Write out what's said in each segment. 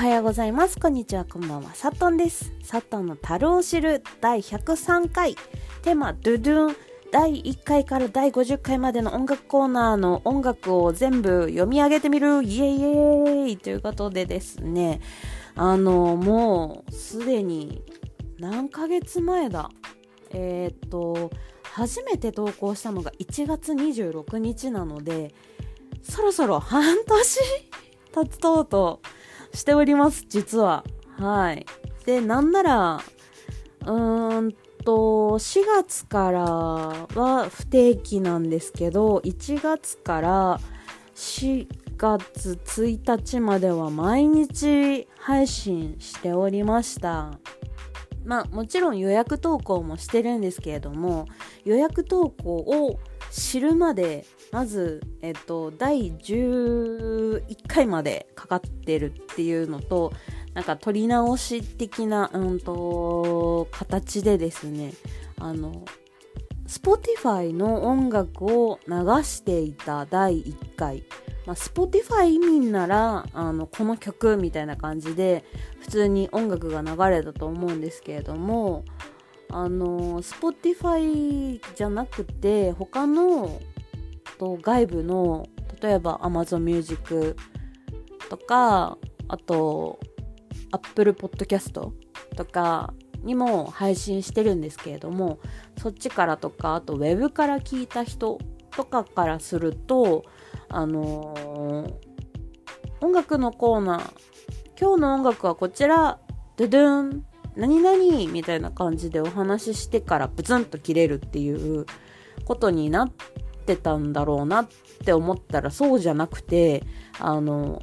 はようございます。こんにちは、こんばんは。サトンです。サトンの樽を知る第103回。テーマ、ドゥドゥン。第1回から第50回までの音楽コーナーの音楽を全部読み上げてみるイエイイエイということでですね、あの、もうすでに何ヶ月前だ。えー、っと、初めて投稿したのが1月26日なので、そろそろ半年経つとうとしております、実は。はい。で、なんなら、うーんと、4月からは不定期なんですけど、1月から4月1日までは毎日配信しておりました。まあもちろん予約投稿もしてるんですけれども、予約投稿を知るまでまず、えっと、第11回までかかってるっていうのとなんか撮り直し的な、うんと、形でですねあの Spotify の音楽を流していた第1回、まあ、Spotify 民ならあのこの曲みたいな感じで普通に音楽が流れたと思うんですけれどもあの Spotify じゃなくて他のと外部の例えば Amazon Music とかあと Apple Podcast とかにも配信してるんですけれどもそっちからとかあと Web から聞いた人とかからするとあのー、音楽のコーナー今日の音楽はこちらドゥドゥン何々みたいな感じでお話ししてからブツンと切れるっていうことになってたんだろうなって思ったらそうじゃなくて、あの、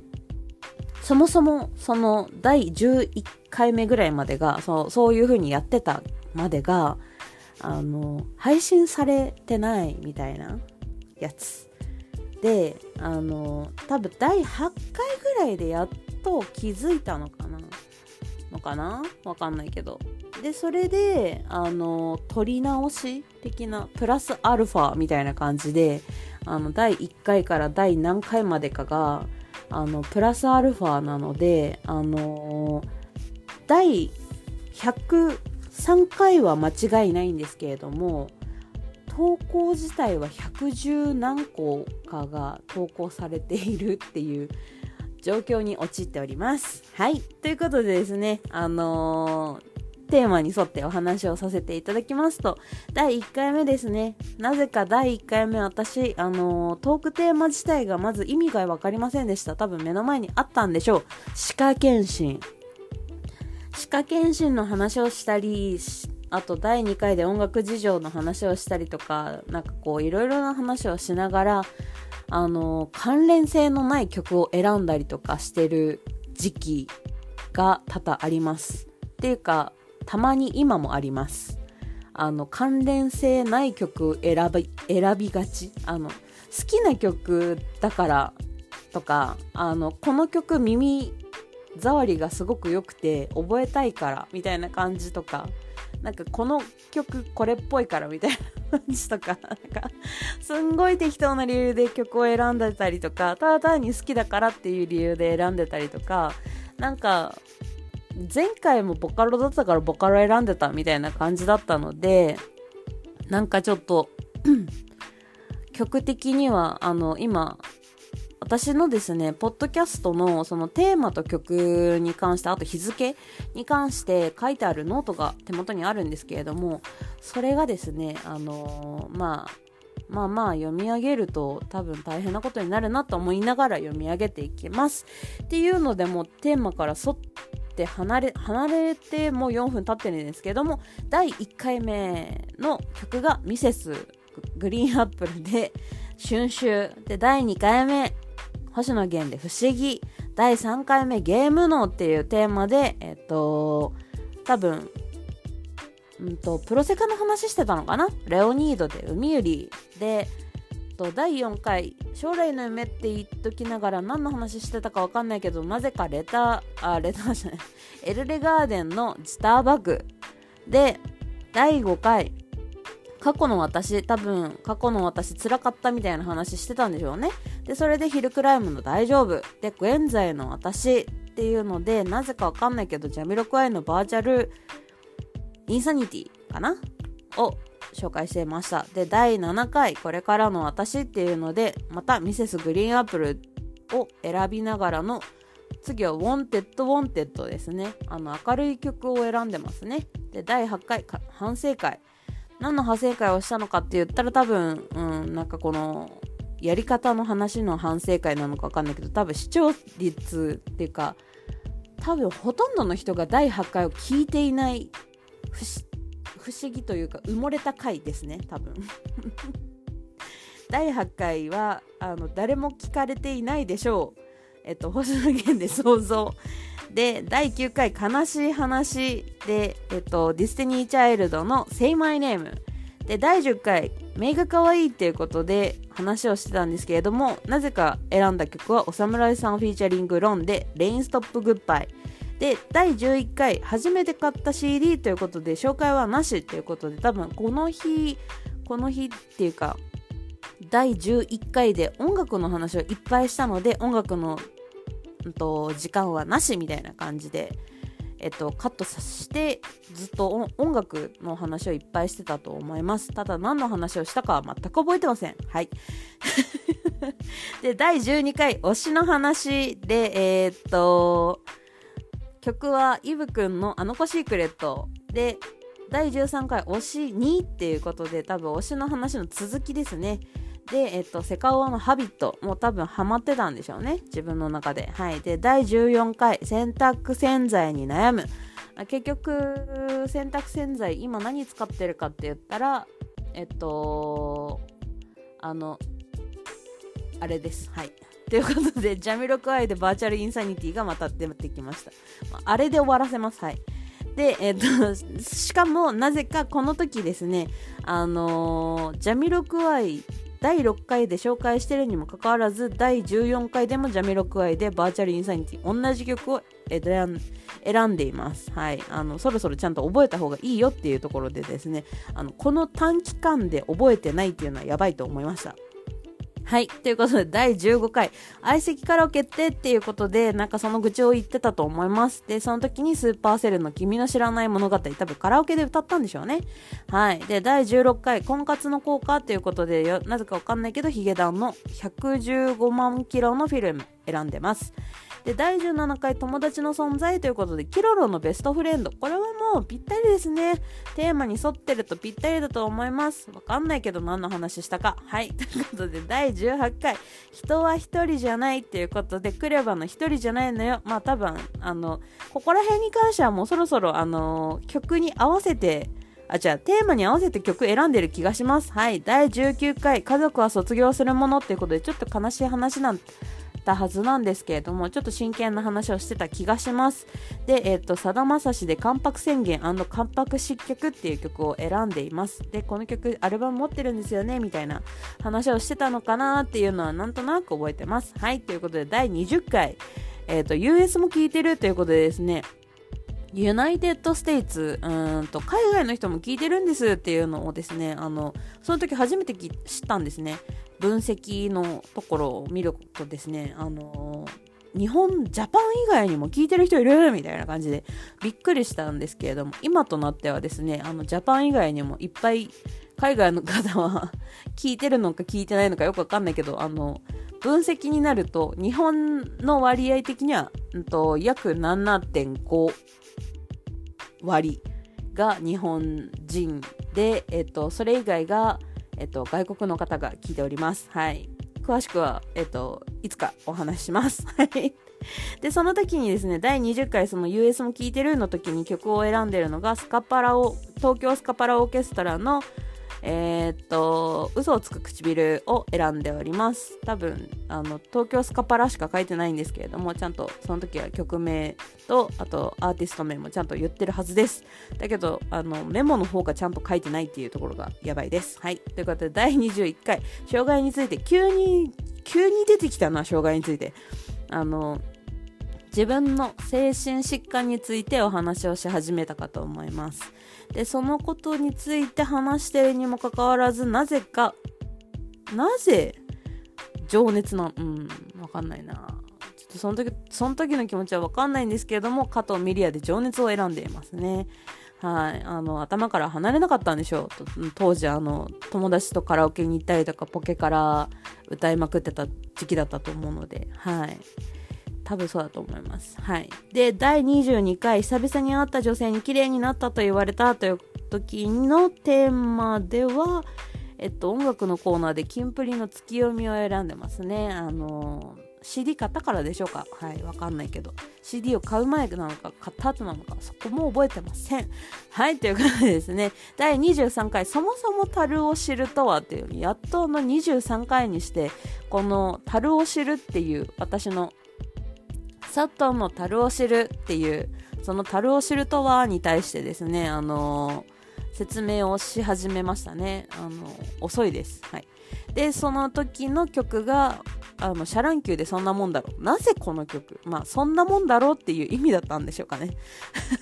そもそもその第11回目ぐらいまでが、そうそういう風にやってたまでが、あの、配信されてないみたいなやつ。で、あの、多分第8回ぐらいでやっと気づいたのかなのかな？わかんないけど。で、それで、あの、撮り直し的な、プラスアルファみたいな感じで、あの、第1回から第何回までかが、あの、プラスアルファなので、あの、第103回は間違いないんですけれども、投稿自体は110何個かが投稿されているっていう状況に陥っております。はい。ということでですね、あのー、テーマに沿ってお話をさせていただきますと、第1回目ですね。なぜか第1回目私、あのー、トークテーマ自体がまず意味がわかりませんでした。多分目の前にあったんでしょう。歯科検診。歯科検診の話をしたりし、あと第2回で音楽事情の話をしたりとか、なんかこういろいろな話をしながら、あの、関連性のない曲を選んだりとかしてる時期が多々あります。っていうか、たまに今もあります。あの、関連性ない曲選び、選びがち。あの、好きな曲だからとか、あの、この曲耳触りがすごく良くて覚えたいからみたいな感じとか、なんかこの曲これっぽいからみたいな感じとか、なんか、すんごい適当な理由で曲を選んでたりとか、ただ単に好きだからっていう理由で選んでたりとか、なんか、前回もボカロだったからボカロ選んでたみたいな感じだったので、なんかちょっと 曲的には、あの、今、私のですね、ポッドキャストのそのテーマと曲に関して、あと日付に関して書いてあるノートが手元にあるんですけれども、それがですね、あのー、まあ、まあまあ読み上げると多分大変なことになるなと思いながら読み上げていきます。っていうのでもテーマから沿って離れ、離れてもう4分経ってるんですけども、第1回目の曲がミセスグリーンアップルで春秋。で第2回目。星野源で不思議、第3回目ゲーム脳っていうテーマで、えっと、多分、うんと、プロセカの話してたのかな？レオニードで海ゆりで、と第4回将来の夢って言っときながら何の話してたかわかんないけどなぜかレターあレターじゃない。エルレガーデンのスターバッグ。で第5回過去の私、多分、過去の私辛かったみたいな話してたんでしょうね。で、それでヒルクライムの大丈夫。で、現在の私っていうので、なぜかわかんないけど、ジャミロクワイのバーチャルインサニティかな？を紹介していました。で、第7回、これからの私っていうので、またミセスグリーンアップルを選びながらの次は Wanted Wanted ですね。あの明るい曲を選んでますね。で、第8回、反省会。何の反省会をしたのかって言ったら多分、うん、なんかこの、やり方の話の反省会なのかわかんないけど、多分視聴率っていうか、多分ほとんどの人が第8回を聞いていない不思議というか埋もれた回ですね多分。第8回はあの誰も聞かれていないでしょう。えっと星野源で想像。で第9回悲しい話でえっと Destiny's Child の Say My Name で第10回メイが可愛いっていうことで話をしてたんですけれどもなぜか選んだ曲はお侍さんフィーチャリングロンでレインストップグッバイ。で第11回初めて買った CD ということで紹介はなしということで多分この日この日っていうか第11回で音楽の話をいっぱいしたので音楽の、うん、と時間はなしみたいな感じで、えっと、カットさせてずっと音楽の話をいっぱいしてたと思います。ただ何の話をしたかは全く覚えてません。はい。で第12回推しの話でえー、っと曲はイブくんのあの子シークレットで第13回推し2っていうことで多分推しの話の続きですね。で、えっと、セカオワのハビットもう多分ハマってたんでしょうね自分の中ではいで第14回洗濯洗剤に悩む結局洗濯洗剤今何使ってるかって言ったらえっとあのあれですはいということで、 Jamiroquai で Virtual Insanity がまた出てきました。あれで終わらせます。はい。で、えっ、と、しかも、なぜかこの時ですね、あの、 Jamiroquai 第6回で紹介してるにもかかわらず、第14回でも Jamiroquai で Virtual Insanity、同じ曲を選んでいます。はい。あの、そろそろちゃんと覚えた方がいいよっていうところでですね、あの、この短期間で覚えてないっていうのはやばいと思いました。はい。ということで、第15回、相席カラオケってっていうことで、なんかその愚痴を言ってたと思います。で、その時にスーパーセルの君の知らない物語、多分カラオケで歌ったんでしょうね。はい。で、第16回、婚活の効果っていうことで、なぜかわかんないけど、ヒゲダンの115万キロのフィルム選んでます。で第17回友達の存在ということでキロロのベストフレンドこれはもうぴったりですね。テーマに沿ってるとぴったりだと思います。わかんないけど何の話したか。はい。ということで第18回。人は一人じゃないっていうことでクレバの一人じゃないのよ。まあ多分あのここら辺に関してはもうそろそろあの曲に合わせてあ、じゃあ、テーマに合わせて曲選んでる気がします。はい。第19回、家族は卒業するものっていうことで、ちょっと悲しい話なんたはずなんですけれども、ちょっと真剣な話をしてた気がします。で、えっ、ー、と、さだまさしで関白宣言関白失脚っていう曲を選んでいます。で、この曲、アルバム持ってるんですよね、みたいな話をしてたのかなっていうのはなんとなく覚えてます。はい、ということで、第20回、えっ、ー、と、US も聴いてるということでですね、 United States、うんと、海外の人も聞いてるんですっていうのをですね、あの、その時初めて知ったんですね。分析のところを見るとですね、あの日本、ジャパン以外にも聞いてる人いるみたいな感じでびっくりしたんですけれども、今となってはですね、あの、ジャパン以外にもいっぱい海外の方は 聞いてるのか聞いてないのかよくわかんないけど、あの、分析になると、日本の割合的には、うんと、約7.5割が日本人で、えっと、それ以外がえっと、外国の方が聞いております。はい。詳しくは、えっと、いつかお話しします。はい。で、その時にですね、第20回その US も聴いてるの時に曲を選んでるのが、スカパラを、東京スカパラオーケストラのえー、っと、嘘をつく唇を選んでおります。多分、あの、東京スカパラしか書いてないんですけれども、ちゃんとその時は曲名と、あとアーティスト名もちゃんと言ってるはずです。だけど、あの、メモの方がちゃんと書いてないっていうところがやばいです。はい。ということで、第21回、障害について、急に、急に出てきたな、障害について。あの、自分の精神疾患についてお話をし始めたかと思います。で、そのことについて話してるにもかかわらず、なぜか、なぜ、情熱な、うん、わかんないな。ちょっとその時、その時の気持ちはわかんないんですけれども、加藤ミリアで情熱を選んでいますね。はい。あの、頭から離れなかったんでしょう。当時、あの、友達とカラオケに行ったりとか、ポケから歌いまくってた時期だったと思うので、はい。多分そうだと思います。はい。で、第22回、久々に会った女性に綺麗になったと言われたという時のテーマでは、えっと、音楽のコーナーでキンプリの月読みを選んでますね。あのー CD 買ったからでしょうか？はい、わかんないけど。CD を買う前なのか、買った後なのか、そこも覚えてません。はい、ということでですね、第23回、そもそも樽を知るとはっていう、やっとの23回にして、この樽を知るっていう、私の、サットンの樽を知るっていう、その樽を知るとはに対してですね、あの説明をし始めましたね。あの、遅いです。はい。で、その時の曲が、あの、シャ乱Q でそんなもんだろう。なぜこの曲？まあ、そんなもんだろうっていう意味だったんでしょうかね。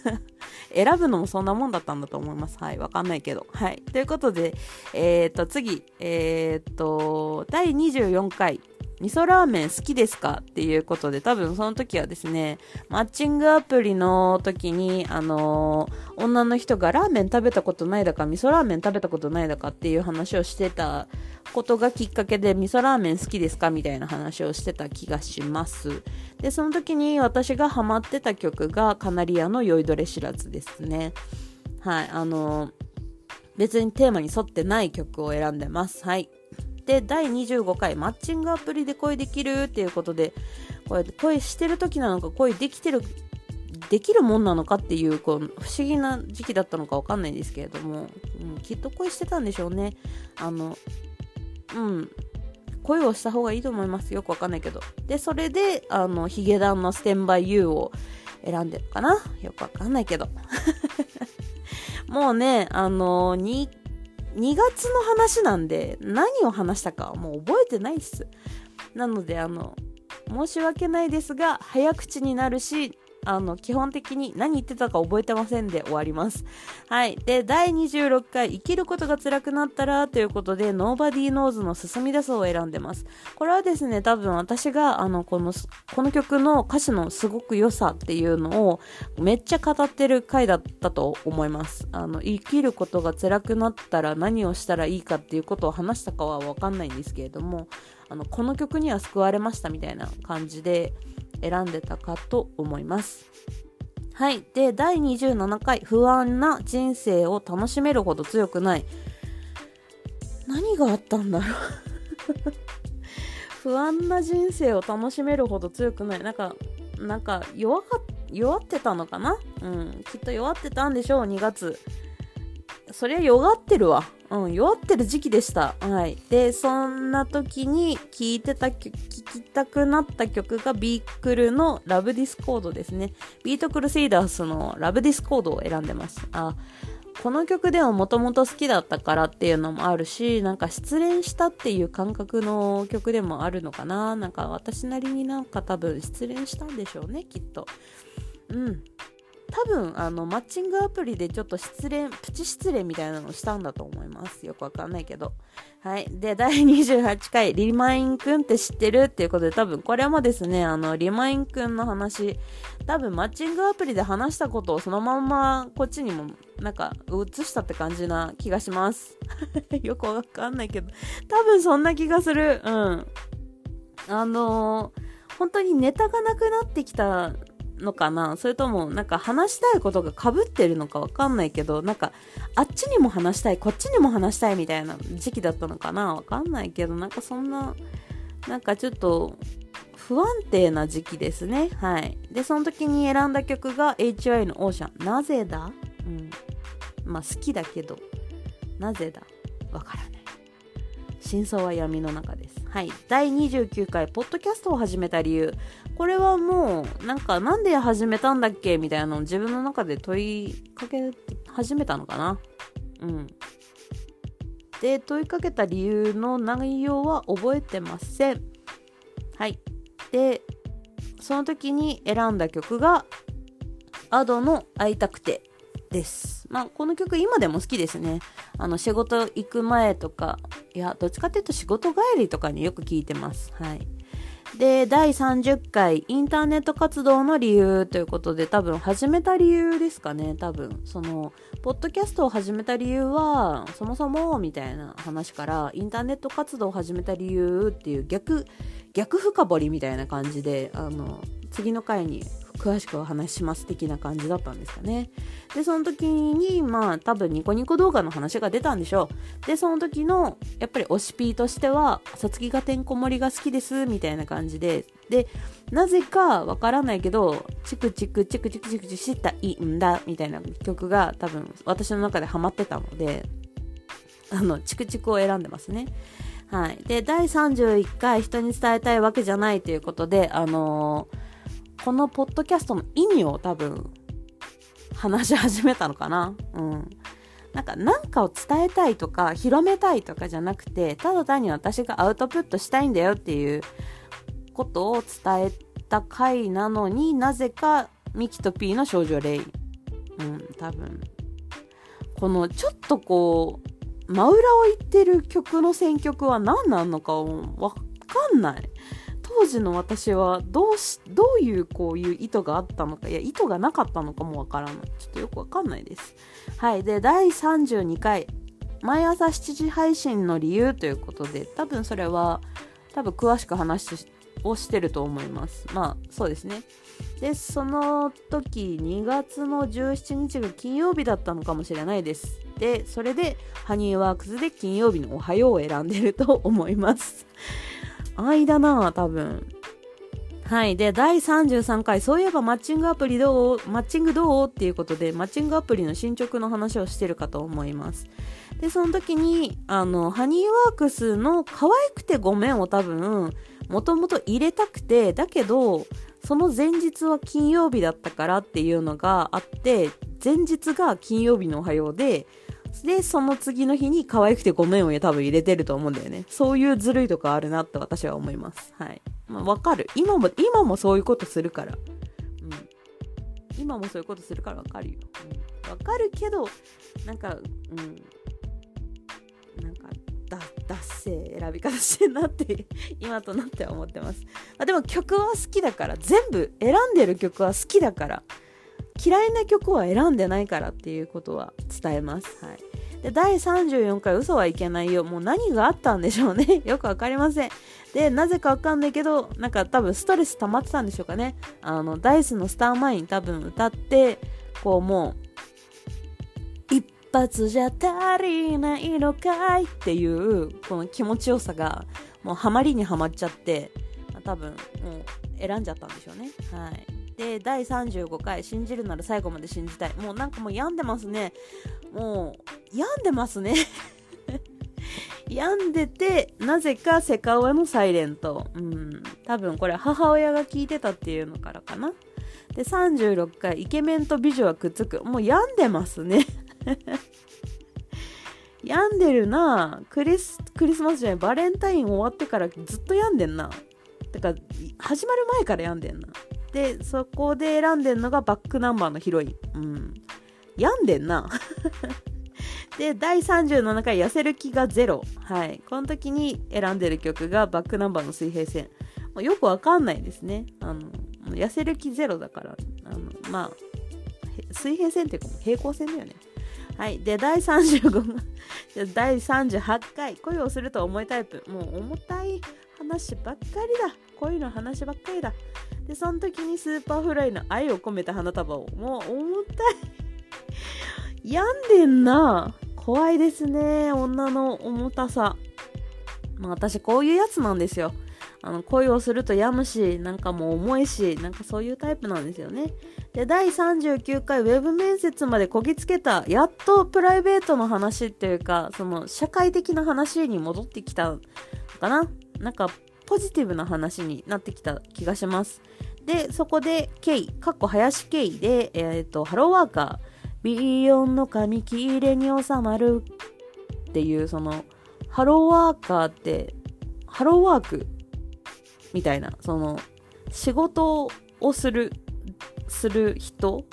選ぶのもそんなもんだったんだと思います。はい。わかんないけど。はい。ということで、えっ、と、次、えっ、ー、と、第24回、味噌ラーメン好きですか？っていうことで、多分その時はですね、マッチングアプリの時に、あのー、女の人がラーメン食べたことないだか、味噌ラーメン食べたことないだかっていう話をしてたことがきっかけで、味噌ラーメン好きですか？みたいな話をしてた気がします。で、その時に私がハマってた曲が、カナリアの酔いどれ知らずですね。はい、あのー、別にテーマに沿ってない曲を選んでます。はい。で第25回マッチングアプリで恋できるっていうことでこれ恋してる時なのか恋できてるできるもんなのかっていうこう不思議な時期だったのか分かんないんですけれども、うん、きっと恋してたんでしょうね。あのうん。恋をした方がいいと思います。よくわかんないけど。でそれであのヒゲダンのステンバイユーを選んでるかな。よくわかんないけど。もうねあの2 2月の話なんで何を話したかもう覚えてないっす。なのであの申し訳ないですが早口になるしあの、基本的に何言ってたか覚えてませんで終わります。はい。で、第26回、生きることが辛くなったらということで、Nobody Knows の進み出すを選んでます。これはですね、多分私が、あの、この、この曲の歌詞のすごく良さっていうのをめっちゃ語ってる回だったと思います。あの、生きることが辛くなったら何をしたらいいかっていうことを話したかはわかんないんですけれども、あの、この曲には救われましたみたいな感じで、選んでたかと思います。はい。で、第27回、不安な人生を楽しめるほど強くない。何があったんだろう 不安な人生を楽しめるほど強くない。なんか、なんか弱か、弱ってたのかな？うん。きっと弱ってたんでしょう、2月。そりゃ弱ってるわ。うん、弱ってる時期でした。はい。で、そんな時に聴いてた、聴きたくなった曲がビークルの LOVE DISCHORD ですね。BEAT CRUSADERS の LOVE DISCHORD を選んでます。あ、この曲でももともと好きだったからっていうのもあるし、なんか失恋したっていう感覚の曲でもあるのかな。なんか私なりになんか多分失恋したんでしょうね、きっと。うん。多分あのマッチングアプリでちょっと失恋プチ失恋みたいなのしたんだと思います。よくわかんないけど。はい。で第28回リマインくんって知ってるっていうことで多分これもですねあのリマインくんの話。多分マッチングアプリで話したことをそのまんまこっちにもなんか映したって感じな気がします。よくわかんないけど。多分そんな気がする。うん。あのー、本当にネタがなくなってきたのかな？それともなんか話したいことがかぶってるのかわかんないけどなんかあっちにも話したいこっちにも話したいみたいな時期だったのかな？わかんないけどなんかそんななんかちょっと不安定な時期ですね。はい。でその時に選んだ曲が HY のオーシャン。なぜだ？うん。まあ好きだけどなぜだ？わからない。真相は闇の中ですはい。第29回、ポッドキャストを始めた理由。これはもう、なんか、なんで始めたんだっけみたいなのを自分の中で問いかけ始めたのかなうん。で、問いかけた理由の内容は覚えてません。はい。で、その時に選んだ曲が、Ado の会いたくてです。まあ、この曲今でも好きですね。あの、仕事行く前とか、いや、どっちかっていうと仕事帰りとかによく聴いてます。はい。で、第30回インターネット活動の理由ということで、多分始めた理由ですかね、多分。その、ポッドキャストを始めた理由は、そもそも、みたいな話から、インターネット活動を始めた理由っていう逆、逆深掘りみたいな感じで、あの、次の回に詳しくお話します的な感じだったんですかね。で、その時に、まあ、多分ニコニコ動画の話が出たんでしょう。で、その時の、やっぱり推しピーとしては、さつきがてんこ盛りが好きです、みたいな感じで、で、なぜかわからないけど、チクチクチクチクチクチクしたいんだ、みたいな曲が多分私の中でハマってたので、あの、チクチクを選んでますね。はい。で、第31回人に伝えたいわけじゃないということで、あのーこのポッドキャストの意味を多分話し始めたのかな。うん。なんか何かを伝えたいとか広めたいとかじゃなくてただ単に私がアウトプットしたいんだよっていうことを伝えた回なのになぜかミキとピーの少女レイ。うん多分。このちょっとこう真裏を言ってる曲の選曲は何なのかわかんない当時の私はどうし、どういうこういう意図があったのか、いや、意図がなかったのかもわからない。ちょっとよくわかんないです。はい。で、第32回、毎朝7時配信の理由ということで、多分それは、多分詳しく話をしてると思います。まあ、そうですね。で、その時、2月の17日が金曜日だったのかもしれないです。で、それで、ハニーワークスで金曜日のおはようを選んでると思います。愛だな多分。はい。で、第33回、そういえばマッチングアプリどうマッチングどうっていうことで、マッチングアプリの進捗の話をしてるかと思います。で、その時に、あの、ハニーワークスの可愛くてごめんを多分、もともと入れたくて、だけど、その前日は金曜日だったからっていうのがあって、前日が金曜日のおはようで、で、その次の日に可愛くてごめんを多分入れてると思うんだよね。そういうずるいとかあるなって私は思います。はい。まあ、わかる。今も、今もそういうことするから。うん。今もそういうことするからわかるよ。うん。わかるけど、なんか、うん。なんか、だ、だっせ選び方してんなって 今となっては思ってます。あでも曲は好きだから、全部選んでる曲は好きだから、嫌いな曲は選んでないからっていうことは伝えます。はい。で、第34回嘘はいけないよ。もう何があったんでしょうね。よくわかりません。で、なぜかわかんないけど、なんか多分ストレス溜まってたんでしょうかね。あの、ダイスのスターマイン多分歌って、こうもう、一発じゃ足りないのかいっていう、この気持ちよさが、もうハマりにはまっちゃって、多分もう選んじゃったんでしょうね。はい。で、第35回、信じるなら最後まで信じたい。もうなんかもう病んでますね。もう、病んでますね。病んでて、なぜかセカオワのサイレント。うん。多分これ母親が聞いてたっていうのからかな。で、36回、イケメンと美女はくっつく。もう病んでますね。病んでるなクリス、クリスマスじゃない、バレンタイン終わってからずっと病んでんな。てか、始まる前から病んでんな。で、そこで選んでんのがバックナンバーのヒロイン。うん。病んでんな。で、第37回、痩せる気がゼロ。はい。この時に選んでる曲がバックナンバーの水平線。もうよくわかんないですね。あの、痩せる気ゼロだから、あの、まあ、水平線っていうか平行線だよね。はい。で、第35、第38回、恋をすると重いタイプ。もう重たい話ばっかりだ。恋の話ばっかりだ。でその時に Superfly の愛を込めて花束をもう重たい。病んでんな。怖いですね。女の重たさ。まあ私こういうやつなんですよ。あの恋をすると病むしなんかもう重いしなんかそういうタイプなんですよね。で第39回ウェブ面接までこぎつけたやっとプライベートの話っていうかその社会的な話に戻ってきたのかな。なんかポジティブな話になってきた気がします。で、そこで、ケイ、かっこ林ケイで、えっ、ー、と、ハローワーカー、ビヨンの紙切れに収まるっていう、その、ハローワーカーって、ハローワークみたいな、その、仕事をする、する人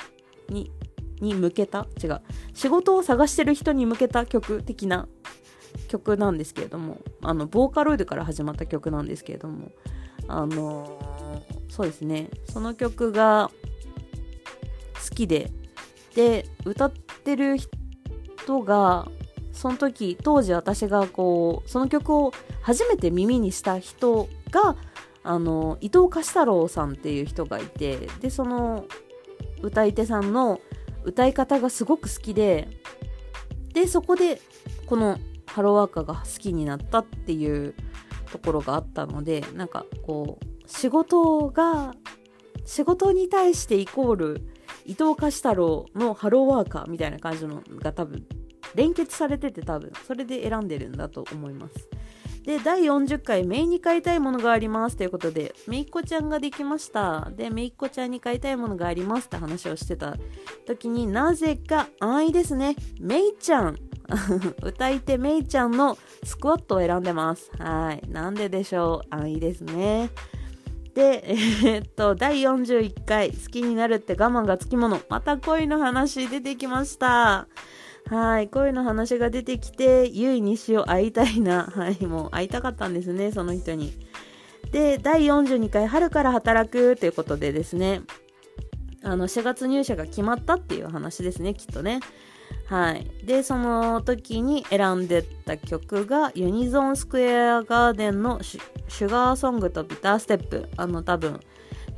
に、に向けた違う。仕事を探してる人に向けた曲的な曲なんですけれどもあのボーカロイドから始まった曲なんですけれどもあのー、そうですね。その曲が好きで。で歌ってる人がその時当時私がこうその曲を初めて耳にした人があの伊藤貸太郎さんっていう人がいて。でその歌い手さんの歌い方がすごく好きで。でそこでこのハローワーカーが好きになったっていうところがあったのでなんかこう仕事が仕事に対してイコール伊藤貸太郎のハローワーカーみたいな感じのが多分連結されてて多分それで選んでるんだと思います。で、第40回、メイに買いたいものがありますということで、めいっ子ちゃんができました。で、めいっ子ちゃんに買いたいものがありますって話をしてた時になぜか安易ですね。めいちゃん。歌い手めいちゃんのスクワットを選んでます。はい。なんででしょう？安易ですね。で、えー、っと、第41回、好きになるって我慢がつきもの。また恋の話出てきました。はい、恋の話が出てきて、ゆいにしを会いたいな。はい、もう会いたかったんですね、その人に。で、第42回、春から働くということでですね、あの、4月入社が決まったっていう話ですね、きっとね。はい。で、その時に選んでた曲が、ユニゾンスクエアガーデンのシュガーソングとビターステップ。あの、多分、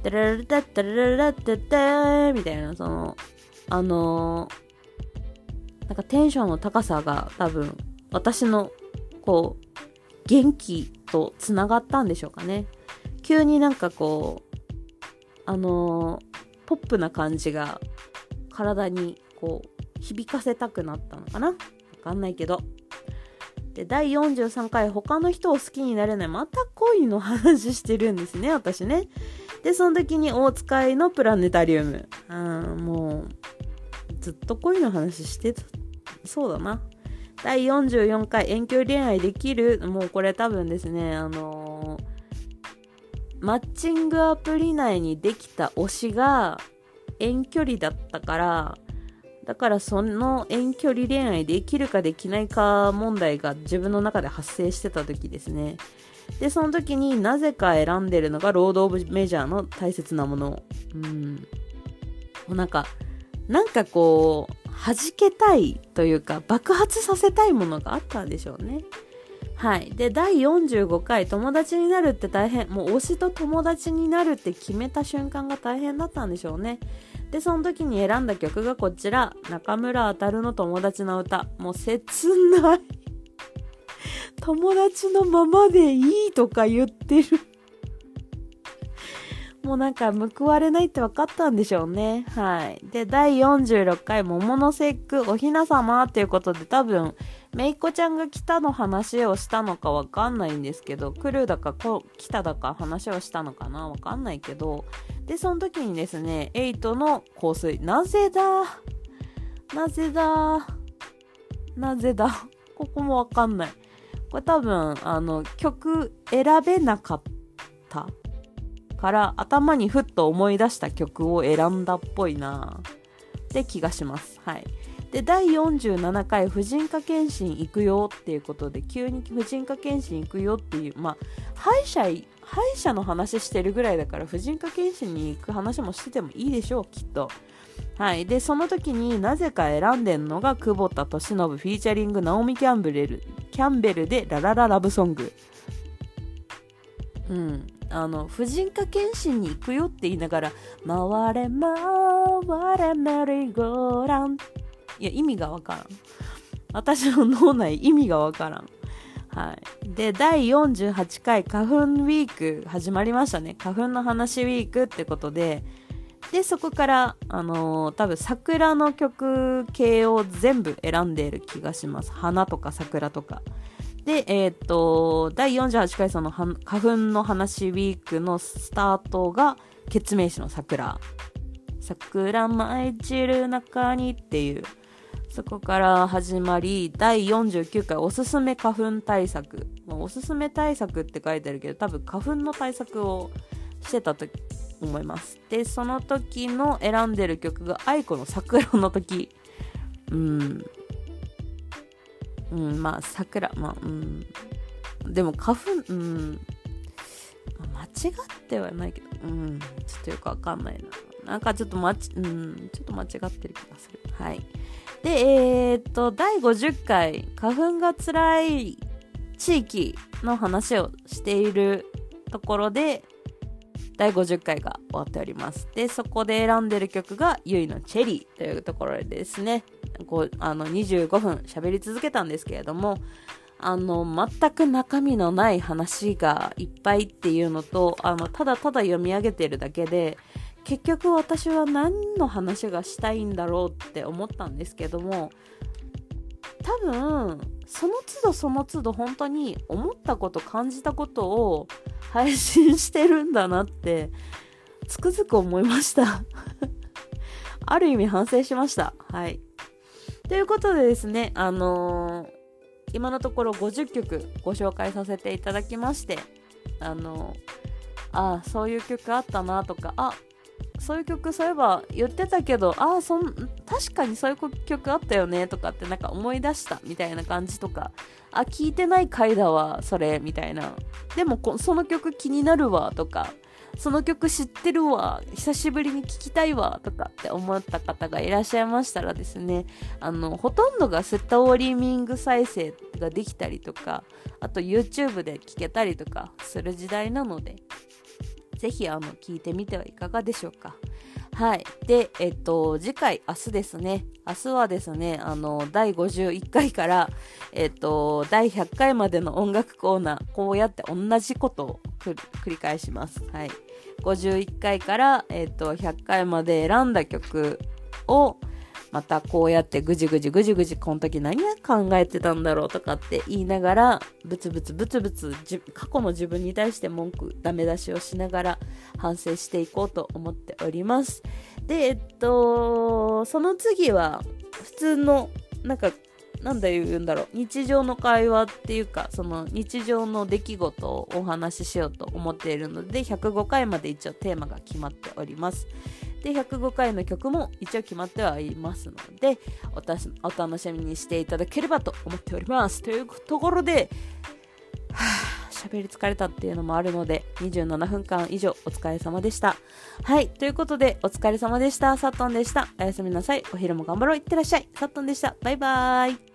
テレレテテレレテテみたいな、その、あのーなんかテンションの高さが多分私のこう元気とつながったんでしょうかね急になんかこうあのー、ポップな感じが体にこう響かせたくなったのかな？わかんないけど。で第43回他の人を好きになれない。また恋の話してるんですね私ね。でその時に大使いのプラネタリウム。うんもうずっと恋の話してそうだな。第44回遠距離恋愛できる？もうこれ多分ですね、あのー、マッチングアプリ内にできた推しが遠距離だったから、だからその遠距離恋愛できるかできないか問題が自分の中で発生してた時ですね。で、その時になぜか選んでるのがロード・オブ・メジャーの大切なもの。うん。なんか、なんかこう、弾けたいというか爆発させたいものがあったんでしょうね。はい。で、第45回、友達になるって大変、もう推しと友達になるって決めた瞬間が大変だったんでしょうね。で、その時に選んだ曲がこちら、中村あたるの友達の歌。もう切ない。友達のままでいいとか言ってるもうなんか報われないって分かったんでしょうね。はい。で、第46回桃の節句おひな様っていうことで多分、めいっ子ちゃんが来たの話をしたのかわかんないんですけど、来るだか来ただか話をしたのかなわかんないけど、で、その時にですね、エイトの香水、なぜだ？なぜだ？なぜだ？ここもわかんない。これ多分、あの、曲選べなかったから頭にふっと思い出した曲を選んだっぽいなって気がします。はい。で、第47回婦人科検診行くよっていうことで、急に婦人科検診行くよっていう、まあ、歯医者、歯医者の話してるぐらいだから、婦人科検診に行く話もしててもいいでしょう、きっと。はい。で、その時になぜか選んでんのが、久保田敏信フィーチャリング、ナオミ・キャンベル、キャンベルでララララブソング。うん。あの婦人科検診に行くよって言いながら「回れ回れメリーゴーラン」いや意味がわからん私の脳内意味がわからんはい。で、第48回花粉ウィーク始まりましたね。花粉の話ウィークってことで、で、そこから、あのー、多分桜の曲系を全部選んでいる気がします。花とか桜とか。で、えっ、と、第48回その花粉の話ウィークのスタートが、決名詞の桜。桜舞い散る中にっていう、そこから始まり、第49回おすすめ花粉対策。おすすめ対策って書いてあるけど、多分花粉の対策をしてたと思います。で、その時の選んでる曲が、愛子の桜の時。うん。うん、まあ、桜、まあ、うん。でも花粉、うん。マッチってはないけど、うん、ちょっとよくわかんないな。なんかちょっとまち、うん、ちょっと間違ってる気がする。はい。で、えー、っと、第50回、花粉が辛い地域の話をしているところで、第50回が終わっております。で、そこで選んでる曲が、ゆいのチェリーというところですね、こう、あの、25分喋り続けたんですけれども、あの、全く中身のない話がいっぱいっていうのと、あの、ただただ読み上げてるだけで、結局私は何の話がしたいんだろうって思ったんですけども、多分、その都度その都度本当に思ったこと感じたことを配信してるんだなってつくづく思いました。ある意味反省しました。はい。ということでですねあのー、今のところ50曲ご紹介させていただきましてあのー、ああそういう曲あったなとかあそういう曲そういえば言ってたけどああそん確かにそういう曲あったよねとかってなんか思い出したみたいな感じとかあ聞いてない回だわそれみたいな。でもその曲気になるわとかその曲知ってるわ久しぶりに聴きたいわとかって思った方がいらっしゃいましたらですねあのほとんどがストーリーミング再生ができたりとかあと YouTube で聴けたりとかする時代なので是非あの聞いてみてはいかがでしょうか。はい。で、えっと、次回、明日ですね。明日はですね、あの、第51回から、えっと、第100回までの音楽コーナー、こうやって同じことを繰り返します。はい。51回から、えっと、100回まで選んだ曲を、またこうやってぐじぐじぐじぐじこの時何考えてたんだろうとかって言いながらブツブツブツブツ過去の自分に対して文句ダメ出しをしながら反省していこうと思っております。でえっとその次は普通のなんかなんだ言うんだろう日常の会話っていうかその日常の出来事をお話ししようと思っているので105回まで一応テーマが決まっております。で105回の曲も一応決まってはいますのでお楽しみにしていただければと思っております。というところで喋り疲れたっていうのもあるので27分間以上お疲れ様でした。はいということでお疲れ様でした。サットンでした。おやすみなさい。お昼も頑張ろう。いってらっしゃい。サットンでした。バイバーイ。